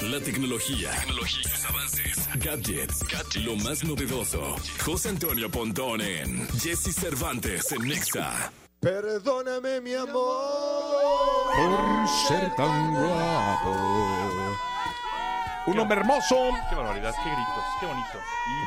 La tecnología, tecnología y sus avances, gadgets, lo más novedoso. José Antonio Pontón en Jesse Cervantes en Nexa. Perdóname, mi amor. Por ser tan guapo. Un hombre hermoso. Qué barbaridad, qué gritos, qué bonito.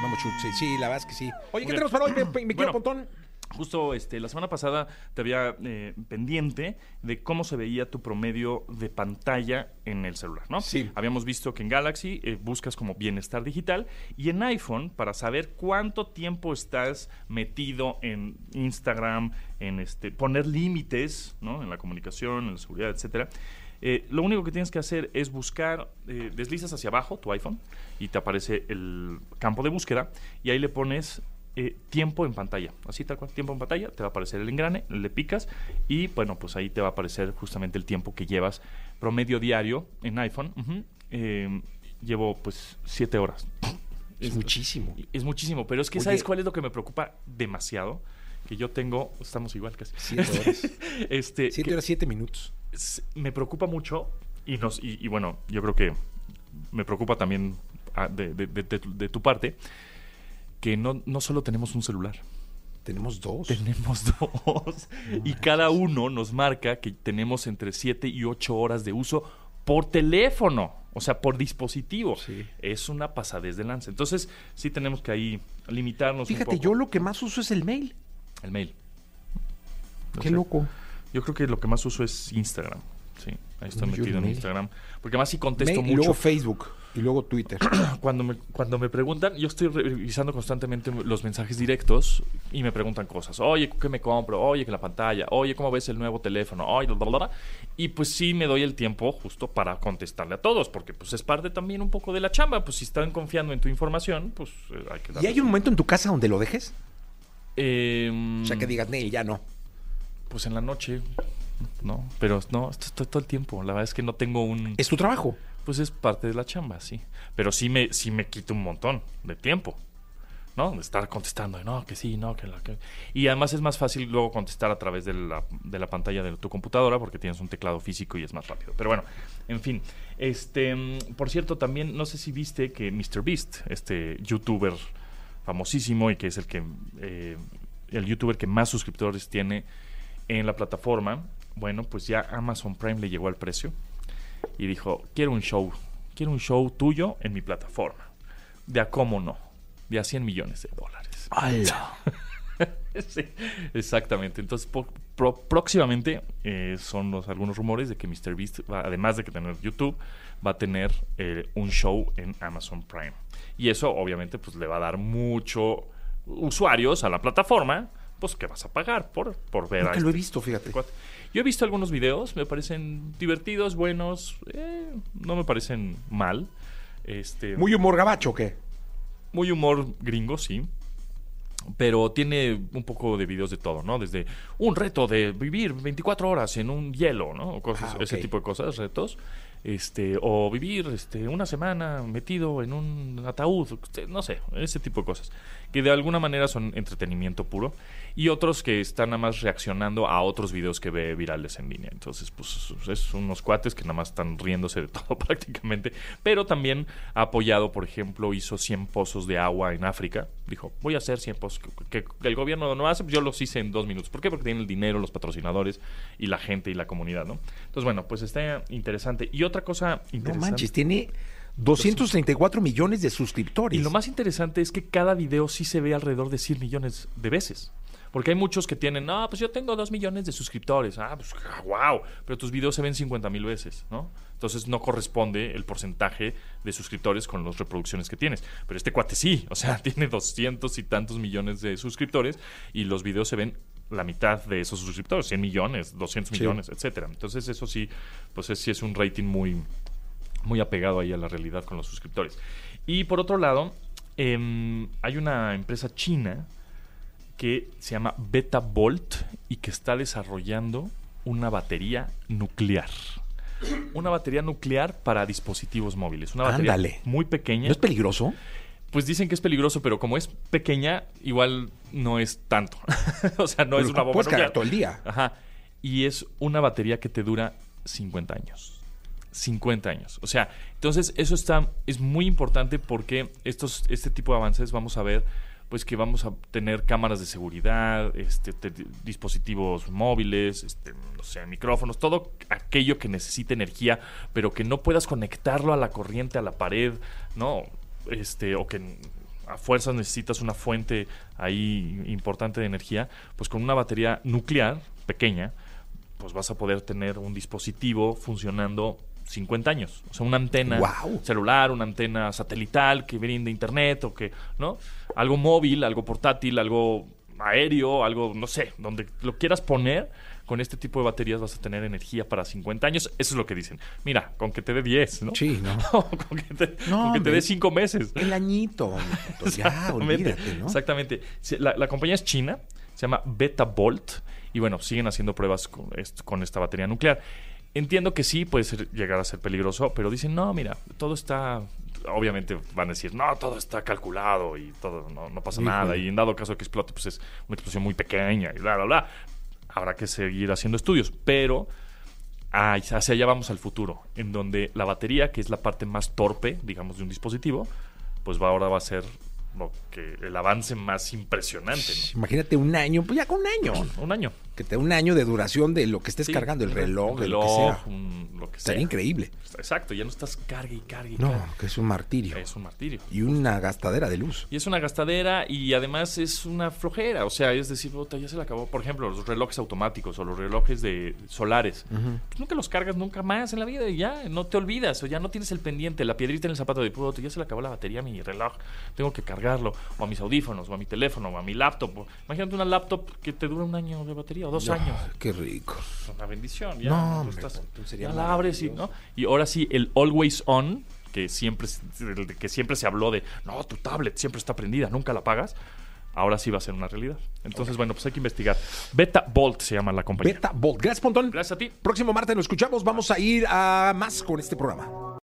Vamos, sí, sí, la verdad es que sí. Oye, ¿qué tenemos para hoy, mi, mi Bueno. Pontón? Justo este, la semana pasada te había eh, pendiente de cómo se veía tu promedio de pantalla en el celular, ¿no? Sí. Habíamos visto que en Galaxy eh, buscas como bienestar digital y en iPhone para saber cuánto tiempo estás metido en Instagram, en este poner límites, ¿no? En la comunicación, en la seguridad, etcétera. Eh, lo único que tienes que hacer es buscar, deslizas hacia abajo tu iPhone y te aparece el campo de búsqueda y ahí le pones eh, tiempo en pantalla, así tal cual, tiempo en pantalla, te va a aparecer el engrane, le picas y bueno, pues ahí te va a aparecer justamente el tiempo que llevas promedio diario en iPhone. ujú, eh, llevo pues siete horas. Es muchísimo. Es muchísimo, pero es que Oye. ¿sabes cuál es lo que me preocupa demasiado? Que yo tengo, estamos igual casi. Siete horas. este, Siete que- horas, siete minutos. s- me preocupa mucho y nos y, y bueno yo creo que me preocupa también ah, de, de- de- de tu parte que no, no solo tenemos un celular Tenemos dos. tenemos dos y cada uno nos marca que tenemos entre 7 y 8 horas de uso por teléfono o sea por dispositivo Sí. es una pasadez de lanza entonces sí tenemos que ahí limitarnos un Fíjate, poco yo lo que más uso es el mail. el mail No Qué sé. loco. yo creo que lo que más uso es Instagram sí ahí estoy metido en. Instagram porque además sí contesto Mail y mucho luego Facebook. Y luego Twitter. cuando me, cuando me preguntan, yo estoy revisando constantemente los mensajes directos y me preguntan cosas. Oye, ¿qué me compro? Oye, que la pantalla. Oye, ¿cómo ves el nuevo teléfono? Oye, bla, bla, bla. Y pues sí me doy el tiempo justo para contestarle a todos, porque pues es parte también un poco de la chamba. Pues si están confiando en tu información, pues eh, hay que ¿Y hay un momento en tu casa donde lo dejes? Em, O sea, que digas, Neil, ya no. Pues en la noche, no. Pero no, esto estoy todo el tiempo. La verdad es que no tengo un... Es tu trabajo. Pues es parte de la chamba, sí. Pero sí me, sí me quita un montón de tiempo. ¿No? De estar contestando, no, que sí, no, que la que... Y además es más fácil luego contestar a través de la, de la pantalla de tu computadora porque tienes un teclado físico y es más rápido. Pero bueno, en fin. Este, por cierto, también no sé si viste que MrBeast, este youtuber famosísimo y que es el que eh, el youtuber que más suscriptores tiene en la plataforma, bueno, pues ya Amazon Prime le llegó al precio y dijo, quiero un show, quiero un show tuyo en mi plataforma. De a cómo no, de a 100 millones de dólares. Sí, exactamente. Entonces, po- pro- próximamente eh, son los, algunos rumores de que MrBeast, va, además de que tener YouTube, va a tener eh, un show en Amazon Prime. Y eso, obviamente, pues le va a dar mucho usuarios a la plataforma, pues que vas a pagar por, por ver a Nunca lo he este visto, fíjate. cuate. Yo he visto algunos videos, me parecen divertidos, buenos, eh, no me parecen mal. Este, ¿Muy humor gabacho o qué? muy humor gringo, sí. Pero tiene un poco de videos de todo, ¿no? Desde un reto de vivir 24 horas en un hielo, ¿no? O cosas, Ah, ese tipo de cosas, retos. Este, o vivir este, una semana metido en un ataúd, no sé, ese tipo de cosas. Que de alguna manera son entretenimiento puro. Y otros que están nada más reaccionando a otros videos que ve virales en línea. Entonces, pues es unos cuates que nada más están riéndose de todo prácticamente. Pero también ha apoyado, por ejemplo, hizo 100 pozos de agua en África. Dijo, voy a hacer 100 pozos que, que el gobierno no hace, pues yo los hice en dos minutos. ¿Por qué? Porque tienen el dinero, los patrocinadores y la gente y la comunidad, ¿no? Entonces, bueno, pues está interesante. Y otra cosa No interesante. manches, tiene 234 millones de suscriptores. Y lo más interesante es que cada video sí se ve alrededor de 100 millones de veces. Porque hay muchos que tienen, no, pues yo tengo 2 millones de suscriptores. Ah, pues wow. Pero tus videos se ven 50 mil veces, ¿no? Entonces no corresponde el porcentaje de suscriptores con las reproducciones que tienes. Pero este cuate sí, o sea, tiene 200 y tantos millones de suscriptores y los videos se ven la mitad de esos suscriptores, 100 millones, 200 Sí. millones, etcétera. Entonces eso sí, pues es, sí es un rating muy, muy apegado ahí a la realidad con los suscriptores. Y por otro lado, em, hay una empresa china que se llama Beta Volt y que está desarrollando una batería nuclear. Una batería nuclear para dispositivos móviles. Una batería Ándale. muy pequeña. ¿No es peligroso? Pues dicen que es peligroso, pero como es pequeña, igual no es tanto. o sea, no es una bomba puedes cargar nuclear. todo el día. Ajá. Y es una batería que te dura 50 años. 50 años. O sea, entonces eso está, es muy importante porque estos, este tipo de avances vamos a ver pues que vamos a tener cámaras de seguridad, este, te- dispositivos móviles, este, no sé, micrófonos, todo aquello que necesite energía, pero que no puedas conectarlo a la corriente, a la pared, ¿no? Este, o que a fuerzas necesitas una fuente ahí importante de energía, pues con una batería nuclear pequeña, pues vas a poder tener un dispositivo funcionando 50 años. O sea, una antena celular, una antena satelital que brinde internet o que, ¿no? Algo móvil, algo portátil, algo aéreo, algo, no sé, donde lo quieras poner, con este tipo de baterías vas a tener energía para 50 años. Eso es lo que dicen. Mira, con que te dé 10, ¿no? Sí, ¿no? con que te, No, dé 5 meses. El añito. Ya, Exactamente, olvídate, ¿no? Exactamente. La, la compañía es china, se llama Beta Bolt, y bueno, siguen haciendo pruebas con, con esta batería nuclear. Entiendo que sí puede ser- llegar a ser peligroso, pero dicen, no, mira, todo está. Obviamente van a decir, no, todo está calculado y todo, no, no pasa Híjole. nada. Y en dado caso que explote, pues es una explosión muy pequeña y bla, bla, bla. Habrá que seguir haciendo estudios, pero hacia allá vamos al futuro, en donde la batería, que es la parte más torpe, digamos, de un dispositivo, pues va, ahora va a ser lo que el avance más impresionante, ¿no? Imagínate un año, pues ya con un año. Un año. Que te dé un año de duración de lo que estés Sí, cargando, el reloj, un de lo que sea. un- lo que sea. Sería increíble. Exacto, ya no estás cargue y cargue y No, cargue. que es un martirio. Es un martirio. Y una gastadera de luz. Y es una gastadera y además es una flojera. O sea, es decir, ya se le acabó. Por ejemplo, los relojes automáticos o los relojes de solares. Pues nunca los cargas nunca más en la vida y ya no te olvidas. O ya no tienes el pendiente, la piedrita en el zapato de puta, ya se le acabó la batería a mi reloj. Tengo que cargarlo. O a mis audífonos, o a mi teléfono, o a mi laptop. Imagínate una laptop que te dura un año de batería dos años. Qué rico. Es una bendición. Ya, No, tú estás- tú ya la abres y, ¿no? y ahora sí, el always on, que siempre, que siempre se habló de, no, tu tablet siempre está prendida, nunca la apagas. Ahora sí va a ser una realidad. Entonces, bueno, pues hay que investigar. Beta Bolt se llama la compañía. Beta Bolt. Gracias, Pontón. Gracias a ti. Próximo martes lo escuchamos. Vamos a ir a más con este programa.